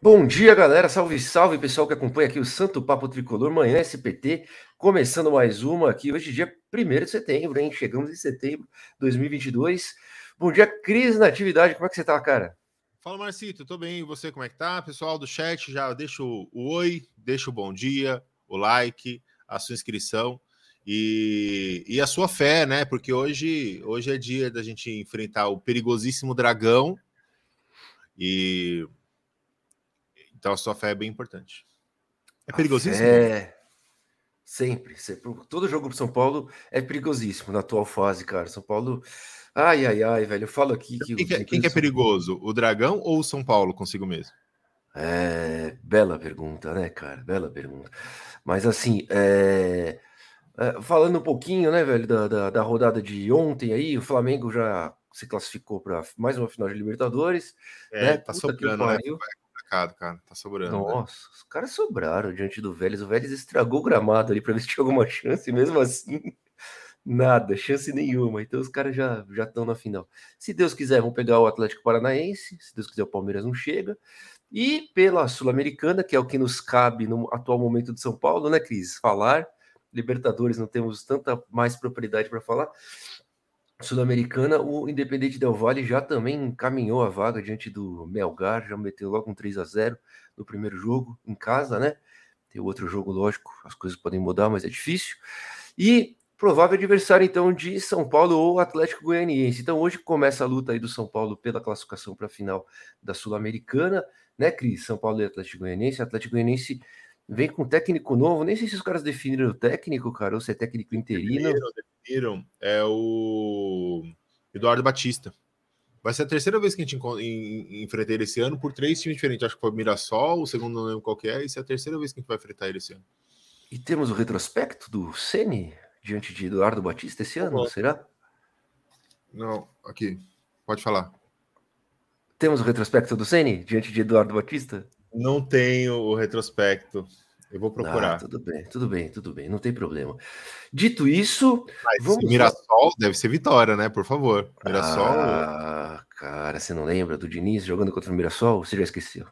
Bom dia, galera. Salve, salve, pessoal que acompanha aqui o Santo Papo Tricolor, manhã SPT, começando mais uma aqui, hoje dia 1 de setembro, hein? Chegamos em setembro de 2022. Bom dia, Cris, na atividade, como é que você tá, cara? Fala, Marcito, tô bem, e você, como é que tá? Pessoal do chat, já deixa o, o oi, deixa o bom dia, o like, a sua inscrição e, e a sua fé, né? Porque hoje, hoje é dia da gente enfrentar o perigosíssimo dragão e então a sua fé é bem importante. É perigosíssimo? É. Sempre, sempre. Todo jogo pro São Paulo é perigosíssimo na atual fase, cara. São Paulo. Ai, ai, ai, velho. Eu falo aqui que. Quem, que, é, quem que é perigoso? O Dragão ou o São Paulo consigo mesmo? É. Bela pergunta, né, cara? Bela pergunta. Mas assim, é... É, falando um pouquinho, né, velho, da, da, da, rodada de ontem aí, o Flamengo já se classificou para mais uma final de Libertadores. É, né? tá Puta sobrando, né? Complicado, cara. Tá sobrando. Né? Nossa, né? os caras sobraram diante do Vélez. O Vélez estragou o gramado ali para ver se tinha alguma chance, mesmo assim, nada, chance nenhuma. Então os caras já já estão na final. Se Deus quiser, vão pegar o Atlético Paranaense. Se Deus quiser, o Palmeiras não chega. E pela Sul-Americana, que é o que nos cabe no atual momento de São Paulo, né, Cris? Falar. Libertadores não temos tanta mais propriedade para falar. Sul-Americana, o Independente Del Valle já também encaminhou a vaga diante do Melgar, já meteu logo um 3 a 0 no primeiro jogo, em casa, né? Tem outro jogo, lógico, as coisas podem mudar, mas é difícil. E provável adversário, então, de São Paulo ou Atlético Goianiense. Então, hoje começa a luta aí do São Paulo pela classificação para a final da Sul-Americana, né, Cris? São Paulo e Atlético Goianiense. Atlético Goianiense vem com técnico novo. Nem sei se os caras definiram o técnico, cara, ou se é técnico interino. Definiram, definiram. É o Eduardo Batista. Vai ser a terceira vez que a gente enfrenta ele esse ano por três times diferentes. Acho que foi Mirassol, o segundo não lembro qual que é. Isso é a terceira vez que a gente vai enfrentar ele esse ano. E temos o retrospecto do Ceni diante de Eduardo Batista esse ano, Bom, será? Não, aqui. Pode falar. Temos o retrospecto do Ceni diante de Eduardo Batista? Não tenho o retrospecto. Eu vou procurar. Ah, tudo bem, tudo bem, tudo bem, não tem problema. Dito isso, Mas vamos Mirassol deve ser vitória, né? Por favor. Mirassol. Ah, cara, você não lembra do Diniz jogando contra o Mirassol? Você já esqueceu.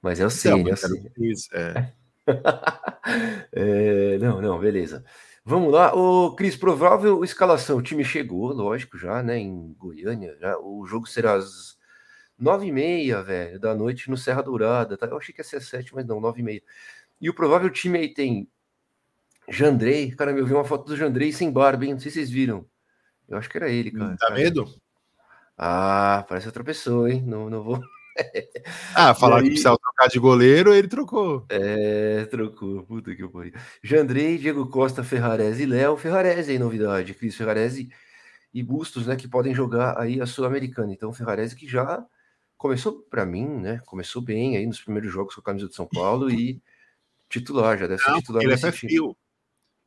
Mas é o Cine, é o Cine. É. é, não, não, beleza. Vamos lá, o Cris, provável escalação. O time chegou, lógico, já, né? Em Goiânia. Já, o jogo será às nove e meia, velho, da noite no Serra Dourada. Tá? Eu achei que ia ser sete, mas não, nove e meia. E o provável time aí tem Jandrei. Cara, eu vi uma foto do Jandrei sem barba, hein? Não sei se vocês viram. Eu acho que era ele, cara. Dá medo? Ah, parece outra pessoa, hein? Não, não vou. ah, falar aí... que precisava trocar de goleiro, ele trocou. É, trocou. Puta que pariu. Jandrei, Diego Costa, Ferrarese e Léo. Ferrarese aí, novidade. Cris Ferrarese e Bustos, né? Que podem jogar aí a Sul-Americana. Então, Ferrarese que já começou para mim, né? Começou bem aí nos primeiros jogos com a camisa de São Paulo e titular, já deve ser Não, titular. Ele é pé fio.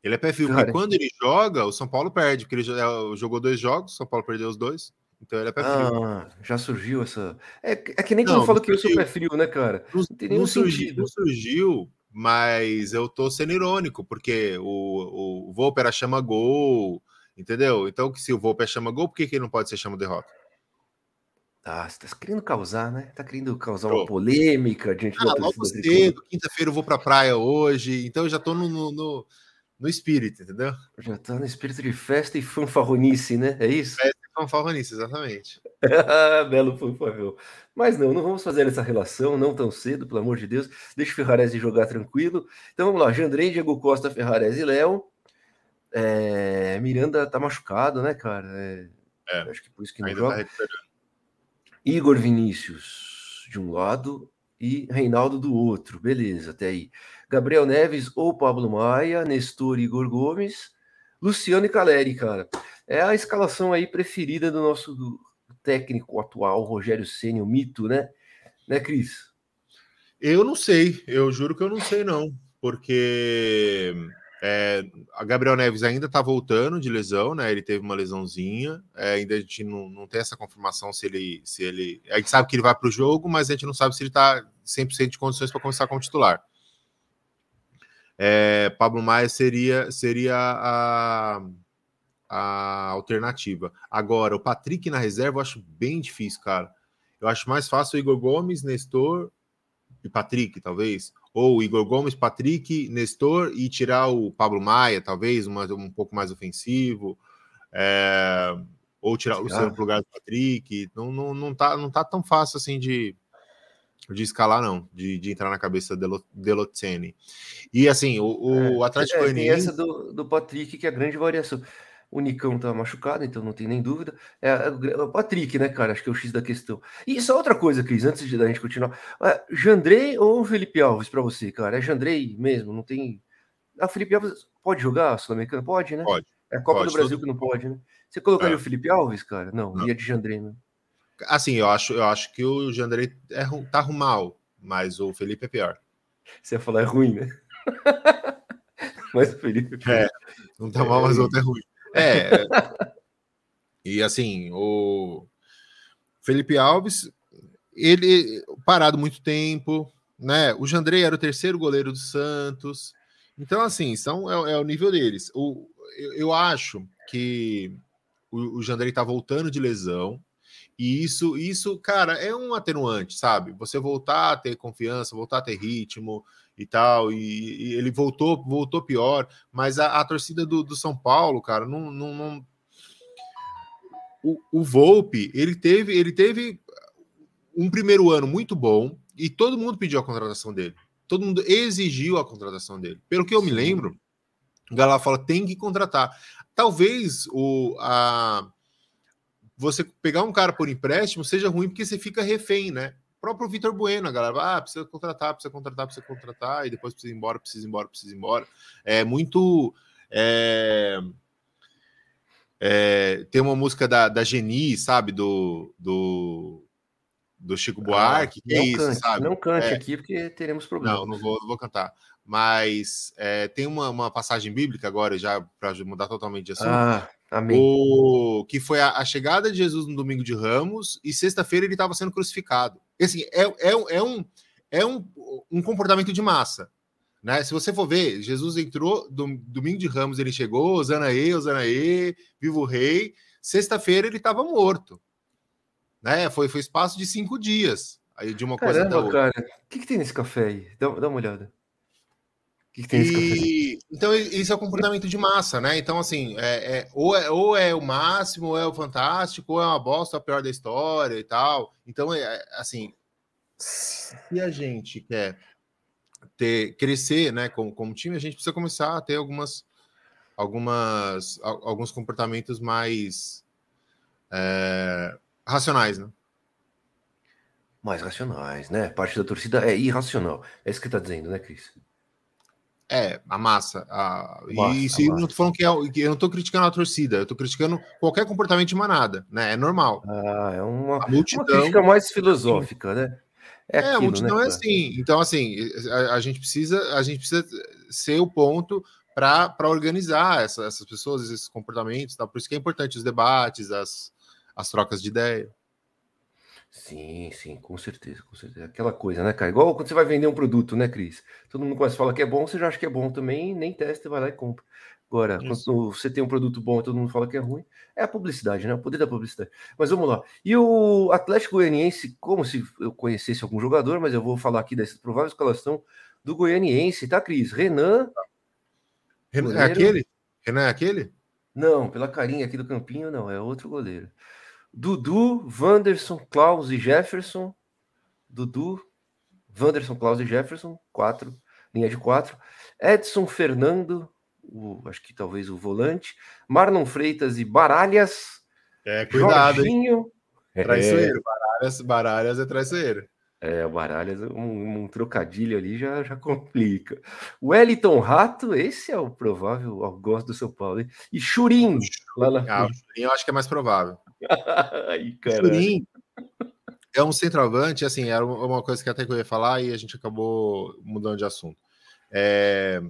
Ele é pé fio, porque quando ele joga, o São Paulo perde, porque ele é, jogou dois jogos, o São Paulo perdeu os dois. Então ele é pé frio. Ah, já surgiu essa. É, é que nem quando eu falo que eu sou pé frio, né, cara? Não, não tem nenhum não surgiu, sentido. Não surgiu, mas eu tô sendo irônico, porque o, o Volper chama gol, entendeu? Então, se o Volper chama gol, por que, que ele não pode ser chama derrota? Ah, você tá querendo causar, né? Tá querendo causar uma polêmica diante ah, da logo cedo, quinta-feira eu vou pra praia hoje, então eu já tô no, no, no, espírito, entendeu? Já tá no espírito de festa e fanfarronice, né? É isso? Festa e fanfarronice, exatamente. Belo fanfarrão. Mas não, não vamos fazer essa relação, não tão cedo, pelo amor de Deus. Deixa o Ferrarese jogar tranquilo. Então vamos lá, Jandrei, Diego Costa, Ferrarese e Léo. É... Miranda tá machucado, né, cara? É... É, acho que por isso que não Ainda tá joga. Tá Igor Vinícius de um lado e Reinaldo do outro. Beleza, até aí. Gabriel Neves ou Pablo Maia, Nestor Igor Gomes, Luciano e Caleri, cara. É a escalação aí preferida do nosso técnico atual, Rogério Ceni, o mito, né? Né, Cris? Eu não sei, eu juro que eu não sei não, porque é, a Gabriel Neves ainda está voltando de lesão, né? Ele teve uma lesãozinha. É, ainda a gente não, não tem essa confirmação se ele, se ele. A gente sabe que ele vai para o jogo, mas a gente não sabe se ele está 100% de condições para começar como titular. É, Pablo Maia seria, seria a, a alternativa. Agora, o Patrick na reserva eu acho bem difícil, cara. Eu acho mais fácil o Igor Gomes, Nestor e Patrick, talvez. Ou Igor Gomes, Patrick, Nestor e tirar o Pablo Maia, talvez, uma, um pouco mais ofensivo. É, ou tirar o Luciano pro lugar do Patrick. Não, não, não, tá, não tá tão fácil assim de, de escalar, não, de, de entrar na cabeça de Delotzene. E assim, o, o É, Atlético é, Goianiense. essa do, do Patrick, que é a grande variação. O Nicão tá machucado, então não tem nem dúvida. É, é o gra- o Patrick, né, cara? Acho que é o X da questão. E só outra coisa, Cris, antes de da gente continuar. É, Jandrei ou Felipe Alves pra você, cara? É Jandrei mesmo? Não tem. Ah, Felipe Alves pode jogar Sul-Americano? Pode, né? Pode. É a Copa pode, do Brasil todo- que não pode, né? Você colocaria É. o Felipe Alves, cara? Não, Não. ia de Jandrei, né? Assim, eu acho, eu acho que o Jandrei é, tá mal, mas o Felipe é pior. Você ia falar é ruim, né? Mas o Felipe. É. Não tá mal, mas o outro é ruim. É. e assim, o Felipe Alves, ele parado muito tempo, né? O Jandrei era o terceiro goleiro do Santos. Então, assim, são, é, é o nível deles. O, eu, eu acho que o, o Jandrei tá voltando de lesão. E isso, isso, cara, é um atenuante, sabe? Você voltar a ter confiança, voltar a ter ritmo e tal. E, e ele voltou, voltou pior, mas a, a torcida do, do São Paulo, cara, não. não, não... O, o Volpe, ele teve, ele teve um primeiro ano muito bom e todo mundo pediu a contratação dele. Todo mundo exigiu a contratação dele. Pelo que eu me lembro, o Galá fala tem que contratar. Talvez o a você pegar um cara por empréstimo seja ruim porque você fica refém, né? O próprio Vitor Bueno, a galera, ah, precisa contratar, precisa contratar, precisa contratar, e depois precisa ir embora, precisa ir embora, precisa ir embora. É muito. É, é, tem uma música da, da Geni, sabe? Do, do, do Chico Buarque, que não é isso, cante, sabe? não cante É. aqui porque teremos problemas. Não, não vou, não vou cantar. Mas é, tem uma, uma passagem bíblica agora, já para mudar totalmente de assunto. Ah, amém. O que foi a, a chegada de Jesus no domingo de Ramos e sexta-feira ele estava sendo crucificado. E, Assim, é, é, um- é, um, é um, um comportamento de massa. Né? Se você for ver, Jesus entrou do, domingo de Ramos, ele chegou, Osanaê, Osanaê, vivo o rei. Sexta-feira ele estava morto. Né? Foi, foi espaço de cinco dias. Aí de uma coisa até Caramba, outra. cara. O que, que tem nesse café aí? Dá, dá uma olhada. Que, café? E, então, isso é o comportamento de massa, né? Então, assim, é, é- ou, é, ou é o máximo, ou é o fantástico, ou é uma bosta, a pior da história e tal. Então, é, é, assim, se a gente quer ter, crescer, né, como, como time, a gente precisa começar a ter algumas, algumas, al- alguns comportamentos mais é, racionais, né? Mais racionais, né? Parte da torcida é irracional. É isso que tá dizendo, né, Cris? É, a massa. A... Massa, e se não falando que, é, eu não tô criticando a torcida, eu tô criticando qualquer comportamento de manada, né? É normal. Ah, é uma, A uma multidão. crítica mais filosófica, né? É, aquilo, a multidão né, é assim. Então, assim, a, a gente precisa, a gente precisa ser o ponto para organizar essa- essas pessoas, esses comportamentos, tá? por isso que é importante os debates, as, as trocas de ideia. Sim, sim, com certeza, com certeza. Aquela coisa, né, cara? Igual quando você vai vender um produto, né, Cris? Todo mundo começa a falar que é bom, você já acha que é bom também, nem testa, vai lá e compra. Agora, Isso. quando você tem um produto bom e todo mundo fala que é ruim, é a publicidade, né? O poder da publicidade. Mas vamos lá. E o Atlético Goianiense, como se eu conhecesse algum jogador, mas eu vou falar aqui dessa provável escalação do Goianiense, tá, Cris? Renan, Renan, é Goleiro. aquele? Renan é aquele? não, pela carinha aqui do campinho, não, é outro goleiro. Dudu, Wanderson, Klaus e Jefferson. Dudu, Wanderson, Klaus e Jefferson, quatro, linha de quatro. Edson Fernando, o- acho que talvez o volante. Marlon Freitas e Baralhas. É, cuidado, hein? Jorginho. Traiçoeiro. Baralhas, baralhas é traiçoeiro. É, o Baralhas, um, um trocadilho ali já, já complica. Wellington Rato, esse é o provável algoz do São Paulo. hein? E Churim, lá na Ah, o Churin eu acho que é mais provável. Ai, caralho. É um centroavante, assim, era uma coisa que até que eu ia falar e a gente acabou mudando de assunto. É,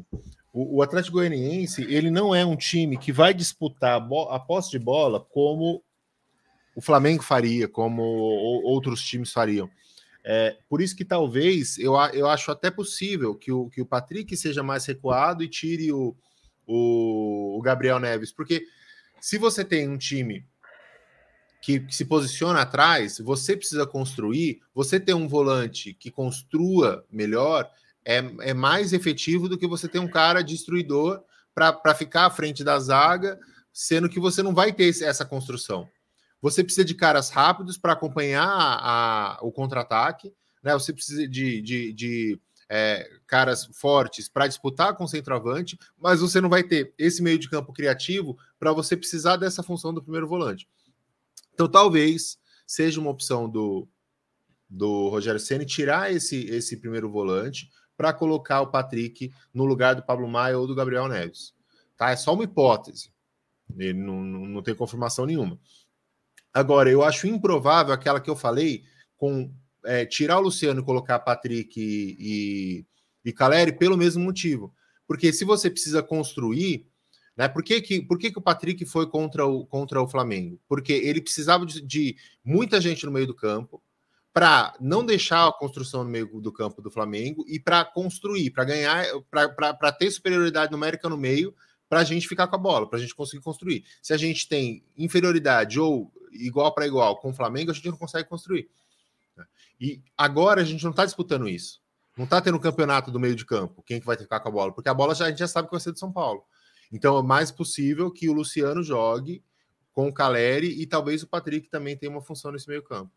o, o Atlético Goianiense, ele não é um time que vai disputar a, a posse de bola como o Flamengo faria, como outros times fariam. É, por isso que talvez eu, eu acho até possível que o, que o Patrick seja mais recuado e tire o, o, o Gabriel Neves, porque se você tem um time que, que, se posiciona atrás, você precisa construir, você ter um volante que construa melhor é, é mais efetivo do que você ter um cara destruidor para ficar à frente da zaga, sendo que você não vai ter essa construção. Você precisa de caras rápidos para acompanhar a, a, o contra-ataque, né? Você precisa de, de, de é, caras fortes para disputar com o centroavante, mas você não vai ter esse meio de campo criativo para você precisar dessa função do primeiro volante. Então, talvez seja uma opção do, do Rogério Ceni tirar esse, esse primeiro volante para colocar o Patrick no lugar do Pablo Maia ou do Gabriel Neves. Tá? É só uma hipótese. Ele não, não, não tem confirmação nenhuma. Agora, eu acho improvável aquela que eu falei com é, tirar o Luciano e colocar Patrick e, e, e Caleri pelo mesmo motivo. Porque se você precisa construir, né? Por, que, que, por que, que o Patrick foi contra o, contra o Flamengo? Porque ele precisava de, de muita gente no meio do campo, para não deixar a construção no meio do campo do Flamengo e para construir, para ganhar, para ter superioridade numérica no meio, para a gente ficar com a bola, para a gente conseguir construir. Se a gente tem inferioridade ou igual para igual com o Flamengo, a gente não consegue construir. E agora a gente não está disputando isso. Não está tendo um campeonato do meio de campo, quem que vai ficar com a bola, porque a bola já, a gente já sabe que vai ser do São Paulo. Então é mais possível que o Luciano jogue com o Caleri e talvez o Patrick também tenha uma função nesse meio campo.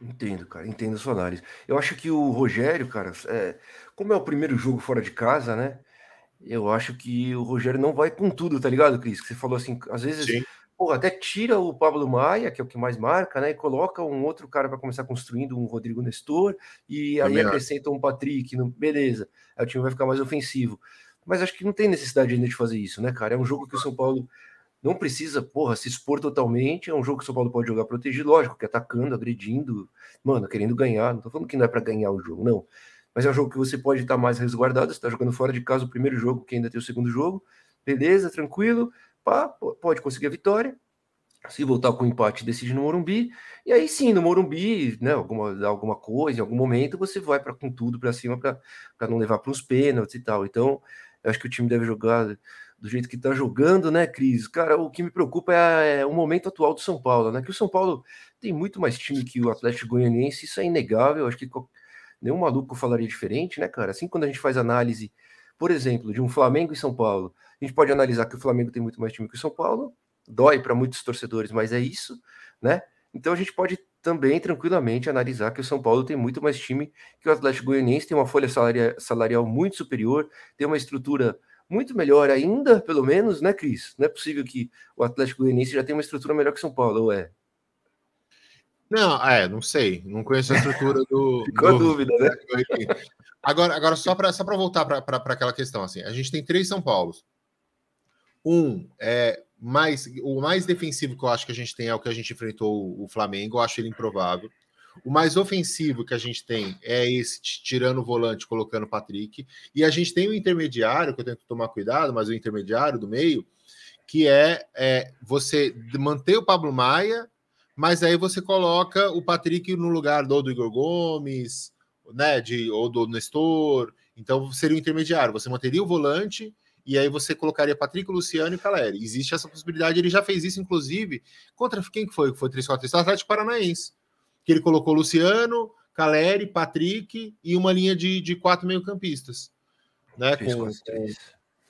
Entendo, cara, entendo a sua análise. Eu acho que o Rogério, cara, é, como é o primeiro jogo fora de casa, né? Eu acho que o Rogério não vai com tudo, tá ligado, Cris? Que você falou assim, às vezes, pô, até tira o Pablo Maia, que é o que mais marca, né? E coloca um outro cara para começar construindo um Rodrigo Nestor, e aí acrescenta um Patrick, no... beleza. Aí o time vai ficar mais ofensivo. Mas acho que não tem necessidade ainda de fazer isso, né, cara? É um jogo que o São Paulo não precisa, porra, se expor totalmente. É um jogo que o São Paulo pode jogar protegido, lógico, que atacando, agredindo, mano, querendo ganhar. Não tô falando que não é para ganhar o jogo, não. Mas é um jogo que você pode estar mais resguardado. Você tá jogando fora de casa o primeiro jogo, que ainda tem o segundo jogo. Beleza, tranquilo. Pá, pode conseguir a vitória. Se voltar com empate, decide no Morumbi. E aí sim, no Morumbi, né, alguma, alguma coisa, em algum momento, você vai para com tudo para cima para não levar para uns pênaltis e tal. Então, eu acho que o time deve jogar do jeito que está jogando, né, Cris? Cara, o que me preocupa é, é, o momento atual do São Paulo, né? Que o São Paulo tem muito mais time que o Atlético Goianiense, isso é inegável. Acho que nenhum maluco falaria diferente, né, cara? Assim, quando a gente faz análise, por exemplo, de um Flamengo e São Paulo, a gente pode analisar que o Flamengo tem muito mais time que o São Paulo, dói para muitos torcedores, mas é isso, né? Então a gente pode também tranquilamente analisar que o São Paulo tem muito mais time que o Atlético Goianiense, tem uma folha salarial, salarial muito superior, tem uma estrutura muito melhor ainda, pelo menos, né, Cris? Não é possível que o Atlético Goianiense já tenha uma estrutura melhor que São Paulo, ou é? Não, é, não sei. Não conheço a estrutura do. Ficou do, a dúvida, né? Agora, agora só para só voltar para aquela questão, assim, a gente tem três São Paulos. Um é mais o mais defensivo que eu acho que a gente tem é o que a gente enfrentou o Flamengo, eu acho ele improvável. O mais ofensivo que a gente tem é esse, tirando o volante, colocando o Patrick. E a gente tem o intermediário, que eu tento tomar cuidado, mas o intermediário do meio, que é, é você manter o Pablo Maia, mas aí você coloca o Patrick no lugar do, do Igor Gomes, né, de, ou do Nestor. Então seria o intermediário. Você manteria o volante e aí você colocaria Patrick, Luciano e Caleri. Existe essa possibilidade, ele já fez isso, inclusive, contra quem que foi? Foi 3-4-3? Atlético Paranaense que ele colocou Luciano, Caleri, Patrick e uma linha de, de quatro meio-campistas. Né, 3, com, 4, 3.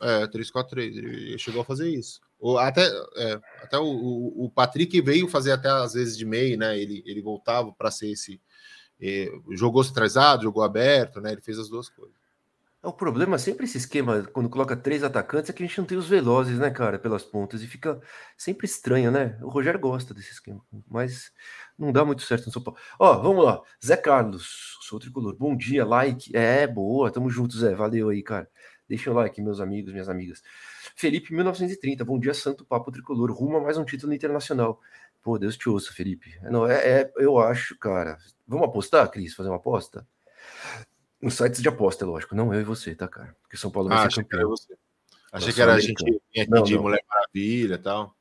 É, 3-4-3. Ele chegou a fazer isso. O, até é, até o, o, o, Patrick veio fazer até às vezes de meio, né? Ele, ele voltava para ser esse. Eh, jogou centralizado, jogou aberto, né? Ele fez as duas coisas. O problema é sempre esse esquema, quando coloca três atacantes, é que a gente não tem os velozes, né, cara, pelas pontas, e fica sempre estranho, né? O Rogério gosta desse esquema, mas não dá muito certo no São Paulo. Ó, vamos lá. Zé Carlos, sou tricolor. Bom dia, like. É, boa, tamo juntos, Zé. Valeu aí, cara. Deixa o like, meus amigos, minhas amigas. Felipe, 1930. Bom dia, Santo Papo Tricolor. Rumo a mais um título internacional. Pô, Deus te ouça, Felipe. Não, é, é eu acho, cara. Vamos apostar, Cris? Fazer uma aposta? Nos sites de aposta, é lógico. Não eu e você, tá, cara? Porque São Paulo vai ah, ser campeão. Achei que era, achei que era a gente aqui não, de não. Mulher Maravilha e tal.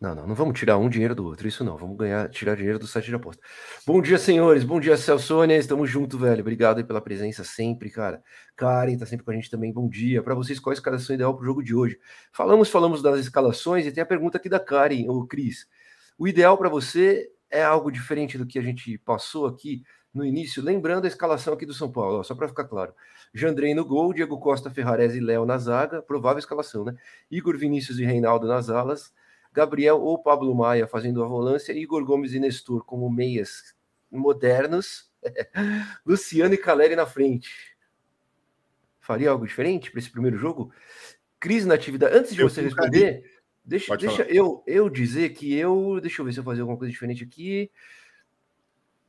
Não, não, não vamos tirar um dinheiro do outro, isso não. Vamos ganhar, tirar dinheiro do site de aposta. Bom dia, senhores. Bom dia, Celsônia. Estamos junto, velho. Obrigado aí pela presença sempre, cara. Karen tá sempre com a gente também. Bom dia. Para vocês, qual a escalação ideal para o jogo de hoje? Falamos, falamos das escalações e tem a pergunta aqui da Karen, o Cris. O ideal para você é algo diferente do que a gente passou aqui no início, lembrando a escalação aqui do São Paulo, ó, só para ficar claro. Jandrei no gol, Diego Costa, Ferrarese e Léo na zaga, provável escalação, né? Igor Vinícius e Reinaldo nas alas, Gabriel ou Pablo Maia fazendo a volância, Igor Gomes e Nestor como meias modernos, Luciano e Caleri na frente. Faria algo diferente para esse primeiro jogo? Cris na atividade. Antes de eu você responder, deixa, deixa eu, eu dizer que eu. Deixa eu ver se eu fazer alguma coisa diferente aqui.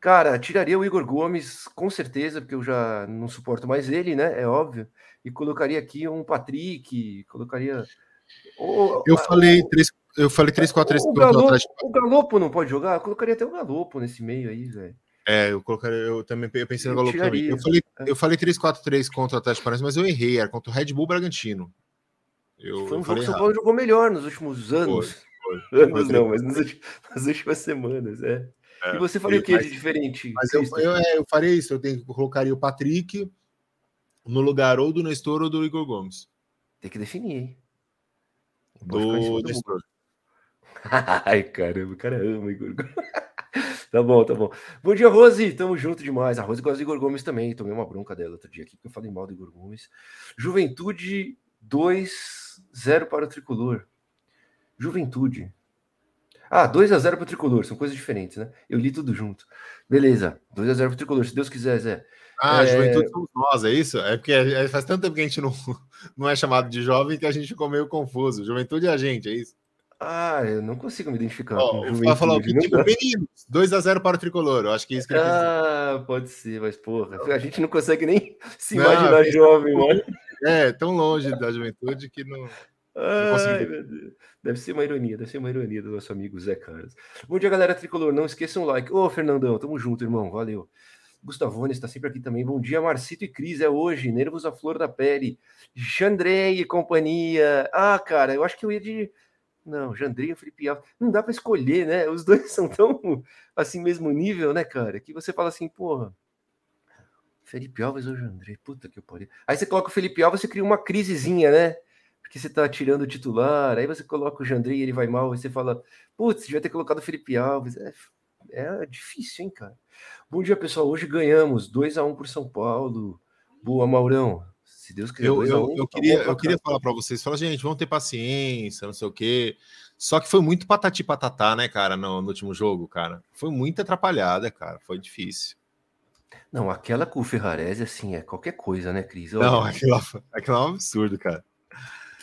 Cara, tiraria o Igor Gomes, com certeza, porque eu já não suporto mais ele, né? É óbvio. E colocaria aqui um Patrick, colocaria. eu falei três, eu falei 3 4 3 o, Galopo, o Galopo não pode jogar? Eu colocaria até o Galopo nesse meio aí, velho. É, eu colocaria, eu também eu pensei no Galopo também. Eu falei, é. eu falei 3-4-3 contra o Atlético Paranaense, mas eu errei, era contra o Red Bull Bragantino. Eu, foi um jogo que o São Paulo jogou melhor nos últimos anos. Foi, foi. Anos não, mas nas últimas, nas últimas semanas, é. É, e você faria o que de diferente? Mas eu, eu, é, eu, faria isso, eu tenho que colocaria o Patrick no lugar ou do Nestor ou do Igor Gomes. Tem que definir, hein? Do Nestor. Ai, caramba, o cara ama Igor Gomes. tá bom, tá bom. Bom dia, Rose. Tamo junto demais. A Rose gosta de Igor Gomes também. Tomei uma bronca dela outro dia aqui, porque eu falei mal do Igor Gomes. Juventude 2, 0 para o tricolor. Juventude. Ah, 2 a 0 para o Tricolor, são coisas diferentes, né? Eu li tudo junto. Beleza, 2 a 0 para o Tricolor, se Deus quiser, Zé. Ah, é... juventude somos nós, é isso? É porque é, faz tanto tempo que a gente não, não é chamado de jovem que a gente ficou meio confuso. Juventude é a gente, é isso? Ah, eu não consigo me identificar. Oh, juventude, falar o que tipo meninos, 2 a 0 para o Tricolor, eu acho que é isso que ele Ah, pode ser, mas porra, a gente não consegue nem se imaginar não, jovem, mano. É, tão longe da juventude que não... Ai. Deve ser uma ironia, deve ser uma ironia do nosso amigo Zé Carlos. Bom dia, galera tricolor. Não esqueçam o like. Ô, Fernandão, tamo junto, irmão. Valeu. Gustavone está sempre aqui também. Bom dia, Marcito e Cris. É hoje. Nervos à flor da pele. Jandrei e companhia. Ah, cara, eu acho que eu ia de. Não, Jandrei e Felipe Alves. Não dá para escolher, né? Os dois são tão assim, mesmo nível, né, cara? Que você fala assim, porra. Felipe Alves ou Jandrei? Puta que pariu. Aí você coloca o Felipe Alves, você cria uma crisezinha, né? Porque você tá tirando o titular, aí você coloca o Jandrei e ele vai mal, e você fala, putz, devia ter colocado o Felipe Alves. É, é difícil, hein, cara? Bom dia, pessoal. Hoje ganhamos 2 a 1 um por São Paulo. Boa, Maurão. Se Deus quiser. Eu, eu, um, eu tá queria, eu queria falar para vocês, falar, gente, vamos ter paciência, não sei o quê. Só que foi muito patati patatá, né, cara, no, no último jogo, cara. Foi muito atrapalhada, cara. Foi difícil. Não, aquela com o Ferrarese, assim, é qualquer coisa, né, Cris? Não, aquilo, aquilo é um absurdo, cara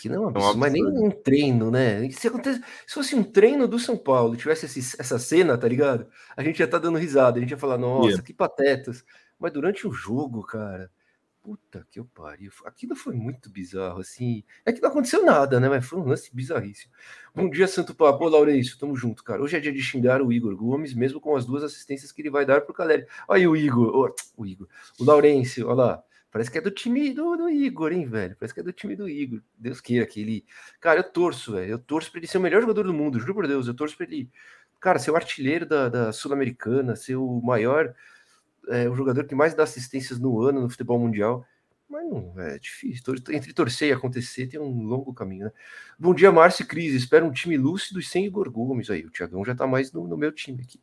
que não é, é mas nem um treino, né? Se, acontece, se fosse um treino do São Paulo, tivesse esse, essa cena, tá ligado? A gente já tá dando risada, a gente ia falar, nossa, yeah. que patetas. Mas durante o jogo, cara, puta que eu pariu. Aquilo foi muito bizarro, assim. É que não aconteceu nada, né? Mas foi um lance bizarríssimo. Bom dia, Santo Papo. Ô, Laurêncio, tamo junto, cara. Hoje é dia de xingar o Igor Gomes, mesmo com as duas assistências que ele vai dar pro Caleri. Olha aí o Igor, o Igor, o Laurêncio, olha lá. Parece que é do time do, do, Igor, hein, velho? Parece que é do time do Igor. Deus queira que ele. Cara, eu torço, velho. Eu torço pra ele ser o melhor jogador do mundo, juro por Deus. Eu torço pra ele, cara, ser o artilheiro da, da Sul-Americana, ser o maior, é, o jogador que mais dá assistências no ano no futebol mundial. Mas não, é difícil. Entre torcer e acontecer tem um longo caminho, né? Bom dia, Márcio e Cris. Espero um time lúcido e sem Igor Gomes aí. O Thiagão já tá mais no, no meu time aqui.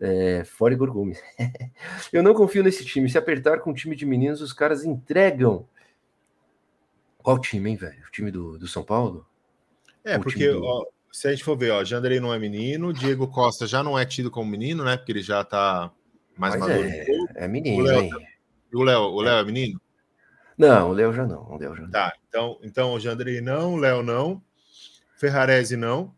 É, fora Igor Gomes. eu não confio nesse time. Se apertar com o time de meninos, os caras entregam. Qual time, hein, velho? O time do, do São Paulo? É, Ou porque do... ó, se a gente for ver, ó, Jandrei não é menino, Diego Costa já não é tido como menino, né? Porque ele já tá mais Mas maduro. É, é menino, o Léo, hein? O Léo, o Léo é. é menino? Não, o Léo já não. O Léo já não. Tá, então, então o Jandrei não, o Léo não, Ferrarese não.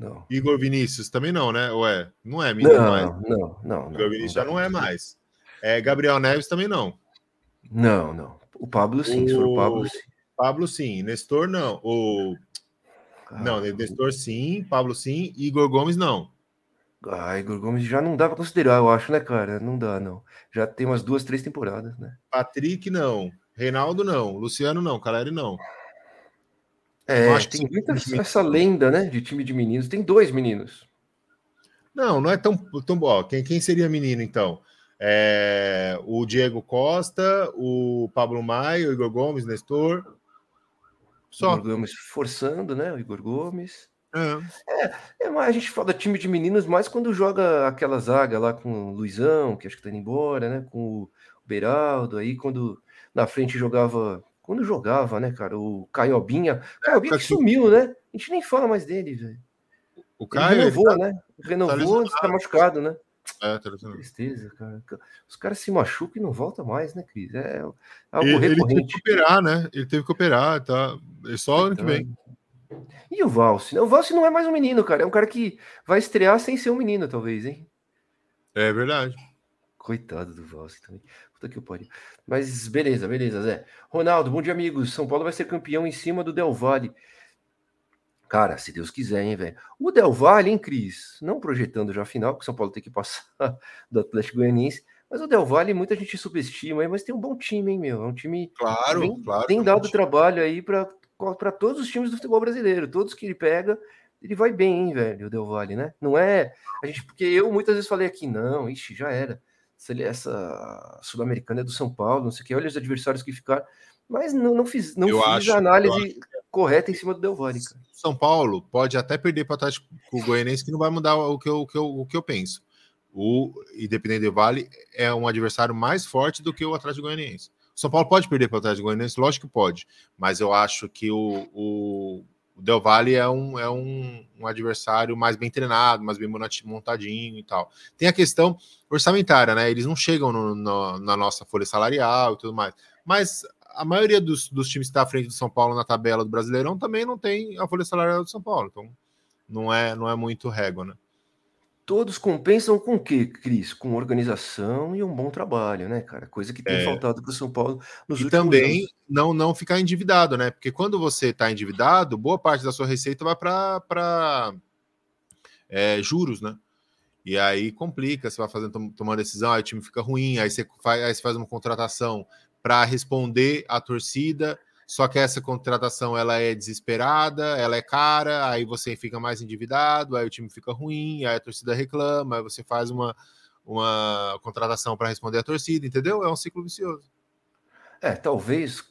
Não. Igor Vinícius também não, né? Ou é? Não é, menino, não, não é? Não, não. Igor Vinícius não já não é mais. É, Gabriel Neves também não. Não, não. O Pablo sim, o... se for o Pablo sim. Pablo sim, Nestor não. O... Ah, não, Nestor sim, Pablo sim, Igor Gomes não. Ah, Igor Gomes já não dá para considerar, eu acho, né, cara? Não dá, não. Já tem umas duas, três temporadas, né? Patrick não, Reinaldo não, Luciano não, Caleri não. É, tem muita essa lenda, né, de time de meninos. Tem dois meninos. Não, não é tão, tão bom. Quem, quem seria menino, então? É, o Diego Costa, o Pablo Maia, o Igor Gomes, Nestor. Só. O Igor Gomes forçando, né? O Igor Gomes. É. É, é, a gente fala time de meninos mais quando joga aquela zaga lá com o Luizão, que acho que tá indo embora, né? Com o Beraldo, aí quando na frente jogava. Quando jogava, né, cara? O Caiobinha. Caiobinha que sumiu, né? A gente nem fala mais dele, velho. O Caio. Ele renovou, tá, né? Renovou, tá, tá machucado, né? É, tá Tristeza, cara. Os caras se machucam e não voltam mais, né, Cris? É algo ele, recorrente. Ele teve que operar, né? Ele teve que operar, tá? É só ano que vem. E o Valse? O Valse não é mais um menino, cara. É um cara que vai estrear sem ser um menino, talvez, hein? É verdade. Coitado do Valse também. Puta que pariu. Mas beleza, beleza, Zé. Ronaldo, bom dia, amigos. São Paulo vai ser campeão em cima do Del Valle. Cara, se Deus quiser, hein, velho. O Del Valle, hein, Cris? Não projetando já a final, porque o São Paulo tem que passar do Atlético Goianiense. Mas o Del Valle, muita gente subestima, mas tem um bom time, hein, meu? É um time. Claro, bem, claro. Tem dado é trabalho aí para todos os times do futebol brasileiro. Todos que ele pega, ele vai bem, hein, velho, o Del Valle, né? Não é. A gente, porque eu muitas vezes falei aqui, não, ixi, já era. Essa Sul-Americana é do São Paulo, não sei o que, olha os adversários que ficaram. Mas não, não fiz, não fiz acho, a análise correta em cima do Del Valle, cara. São Paulo pode até perder para o Atlético Goianiense, que não vai mudar o que eu, o que eu, o que eu penso. O Independente Del Vale é um adversário mais forte do que o Atlético Goianiense. São Paulo pode perder para o Atlético Goianiense? Lógico que pode, mas eu acho que o, o, o Del Valle é, um, é um, um, adversário mais bem treinado, mais bem montadinho e tal. Tem a questão orçamentária, né? Eles não chegam no, no, na nossa folha salarial e tudo mais. Mas a maioria dos, dos times que está à frente do São Paulo na tabela do Brasileirão também não tem a folha salarial do São Paulo. Então, não é, não é muito régua, né? Todos compensam com o quê, Cris? Com organização e um bom trabalho, né, cara? Coisa que tem é. faltado para o São Paulo nos e últimos também anos. não não ficar endividado, né? Porque quando você está endividado, boa parte da sua receita vai para é, juros, né? E aí complica, você vai fazendo tomando decisão, aí o time fica ruim, aí você faz, aí você faz uma contratação para responder à torcida. Só que essa contratação ela é desesperada, ela é cara, aí você fica mais endividado, aí o time fica ruim, aí a torcida reclama, aí você faz uma, uma contratação para responder à torcida, entendeu? É um ciclo vicioso. É, talvez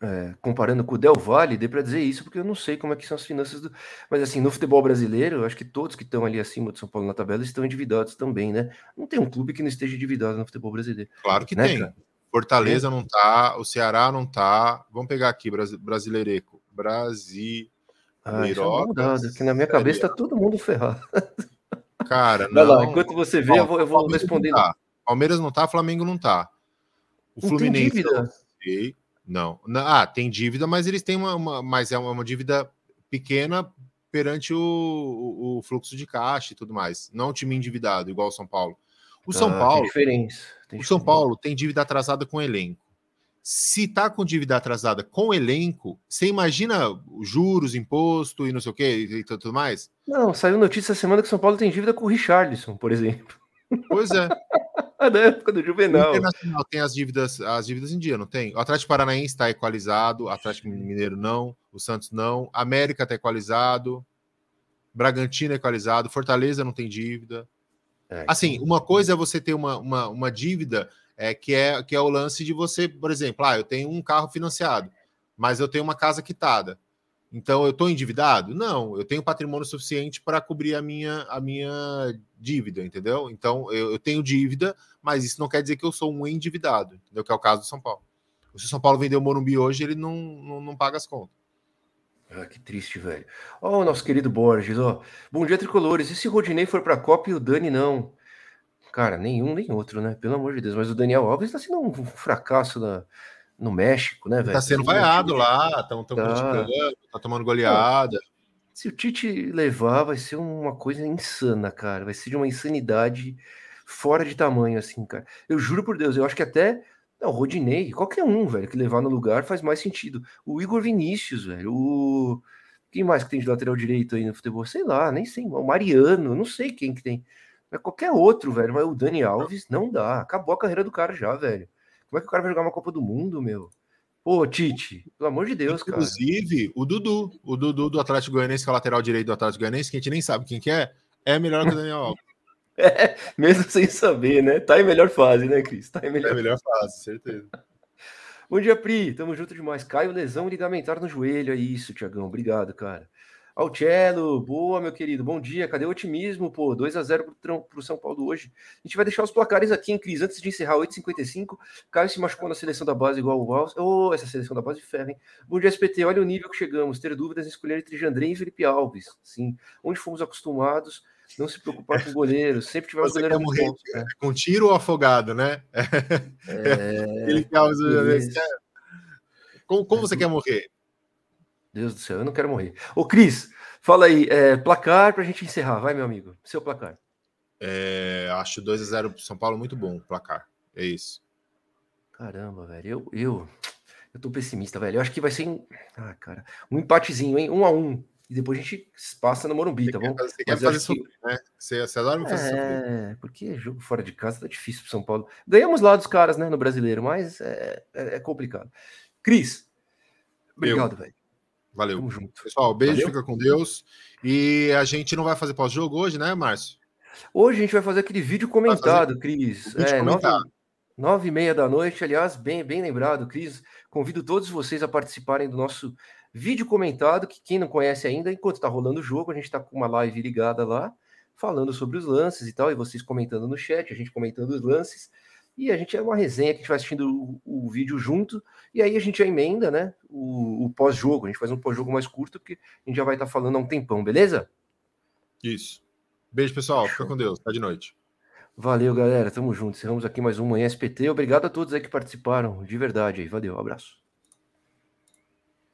é, comparando com o Del Valle, dê para dizer isso, porque eu não sei como é que são as finanças do. Mas assim, no futebol brasileiro, eu acho que todos que estão ali acima do São Paulo na tabela estão endividados também, né? Não tem um clube que não esteja endividado no futebol brasileiro. Claro que né, tem. Cara? Fortaleza não tá, o Ceará não tá. Vamos pegar aqui, Brasileireco. Brasil. Ah, mudado, que na minha cabeça tá todo mundo ferrado. Cara, não. Lá, enquanto você vê, eu vou, eu vou respondendo. Tá. Palmeiras não tá, Flamengo não tá. O não Fluminense. Tem dívida. Não, não. Ah, tem dívida, mas eles têm uma, uma mas é uma, uma dívida pequena perante o, o, o, fluxo de caixa e tudo mais. Não é um time endividado, igual o São Paulo. O São ah, Paulo. o São Paulo tem dívida atrasada com elenco. Se tá com dívida atrasada com elenco, você imagina juros, imposto e não sei o que e tudo mais? Não, saiu notícia essa semana que o São Paulo tem dívida com o Richardson, por exemplo. Pois é. da época do Juvenal. O Internacional tem as dívidas, as dívidas em dia, não tem? O Atlético Paranaense está equalizado, o Atlético Mineiro não, o Santos não, América está equalizado, Bragantino é equalizado, Fortaleza não tem dívida. É, assim, uma coisa é você ter uma, uma, uma dívida é, que, é, que é o lance de você, por exemplo, ah, eu tenho um carro financiado, mas eu tenho uma casa quitada. Então eu estou endividado? Não, eu tenho patrimônio suficiente para cobrir a minha, a minha dívida, entendeu? Então eu, eu, tenho dívida, mas isso não quer dizer que eu sou um endividado, entendeu? Que é o caso do São Paulo. Se o São Paulo vender o Morumbi hoje, ele não, não, não paga as contas. Ah, que triste, velho. Ó, oh, o nosso querido Borges, ó. Bom dia, tricolores. E se o Rodinei for pra Copa e o Dani não? Cara, nenhum nem outro, né? Pelo amor de Deus. Mas o Daniel Alves tá sendo um fracasso na, no México, né, velho? Tá sendo vaiado lá, estão tá. criticando, tá tomando goleada. Se o Tite levar, vai ser uma coisa insana, cara. Vai ser de uma insanidade fora de tamanho, assim, cara. Eu juro por Deus, eu acho que até não, Rodinei, qualquer um, velho, que levar no lugar faz mais sentido. O Igor Vinícius, velho, o. Quem mais que tem de lateral direito aí no futebol? Sei lá, nem sei. O Mariano, não sei quem que tem. Mas qualquer outro, velho. Mas o Dani Alves não dá. Acabou a carreira do cara já, velho. Como é que o cara vai jogar uma Copa do Mundo, meu? Pô, Tite, pelo amor de Deus, Inclusive, cara. Inclusive, o Dudu, o Dudu do Atlético Goianiense, que é o lateral direito do Atlético Goianiense, que a gente nem sabe quem que é, é melhor que o Daniel Alves. É, mesmo sem saber, né? Tá em melhor fase, né, Cris? Tá em melhor, é melhor fase, certeza. Bom dia, Pri. Tamo junto demais. Caio lesão ligamentar no joelho. É isso, Tiagão. Obrigado, cara. Alcello, boa, meu querido, bom dia. Cadê o otimismo, pô? 2 a 0 para o São Paulo hoje. A gente vai deixar os placares aqui em Cris antes de encerrar, 8h55. Caio se machucou na seleção da base igual o Alves. Ô, oh, essa seleção da base de ferro, hein? Bom dia, SPT. Olha o nível que chegamos. Ter dúvidas em escolher entre Jandrei e Felipe Alves. Sim, onde fomos acostumados não se preocupar com o goleiro, sempre tiver um goleiro morrer ponto, né? com tiro ou afogado, né? É... Felipe Alves, como, como você quer morrer? Deus do céu, eu não quero morrer. Ô, Cris, fala aí, é, placar pra gente encerrar, vai, meu amigo. Seu placar. É, acho 2 a 0 pro São Paulo muito bom, placar. É isso. Caramba, velho. Eu, eu, eu tô pessimista, velho. Eu acho que vai ser. Em... Ah, cara. Um empatezinho, hein? Um a um. E depois a gente passa no Morumbi, tá bom? Você quer fazer isso, que... né? Você, você adora me fazer É, porque jogo fora de casa tá difícil pro São Paulo. Ganhamos lá dos caras, né, no brasileiro, mas é, é, é complicado. Cris, obrigado, velho. Valeu. Tamo junto. Pessoal, beijo, Valeu. fica com Deus. E a gente não vai fazer pós-jogo hoje, né, Márcio? Hoje a gente vai fazer aquele vídeo comentado, Cris. É, nove, nove e meia da noite, aliás, bem, bem lembrado, Cris. Convido todos vocês a participarem do nosso vídeo comentado, que quem não conhece ainda, enquanto está rolando o jogo, a gente está com uma live ligada lá, falando sobre os lances e tal, e vocês comentando no chat, a gente comentando os lances. E a gente é uma resenha que a gente vai assistindo o, o vídeo junto, e aí a gente já emenda, né? O, o pós-jogo. A gente faz um pós-jogo mais curto, porque a gente já vai estar tá falando há um tempão, beleza? Isso. Beijo, pessoal. Fica com Deus. Tá de noite. Valeu, galera. Tamo junto. Encerramos aqui mais um Manhã SPT. Obrigado a todos aí que participaram. De verdade aí. Valeu. Um abraço.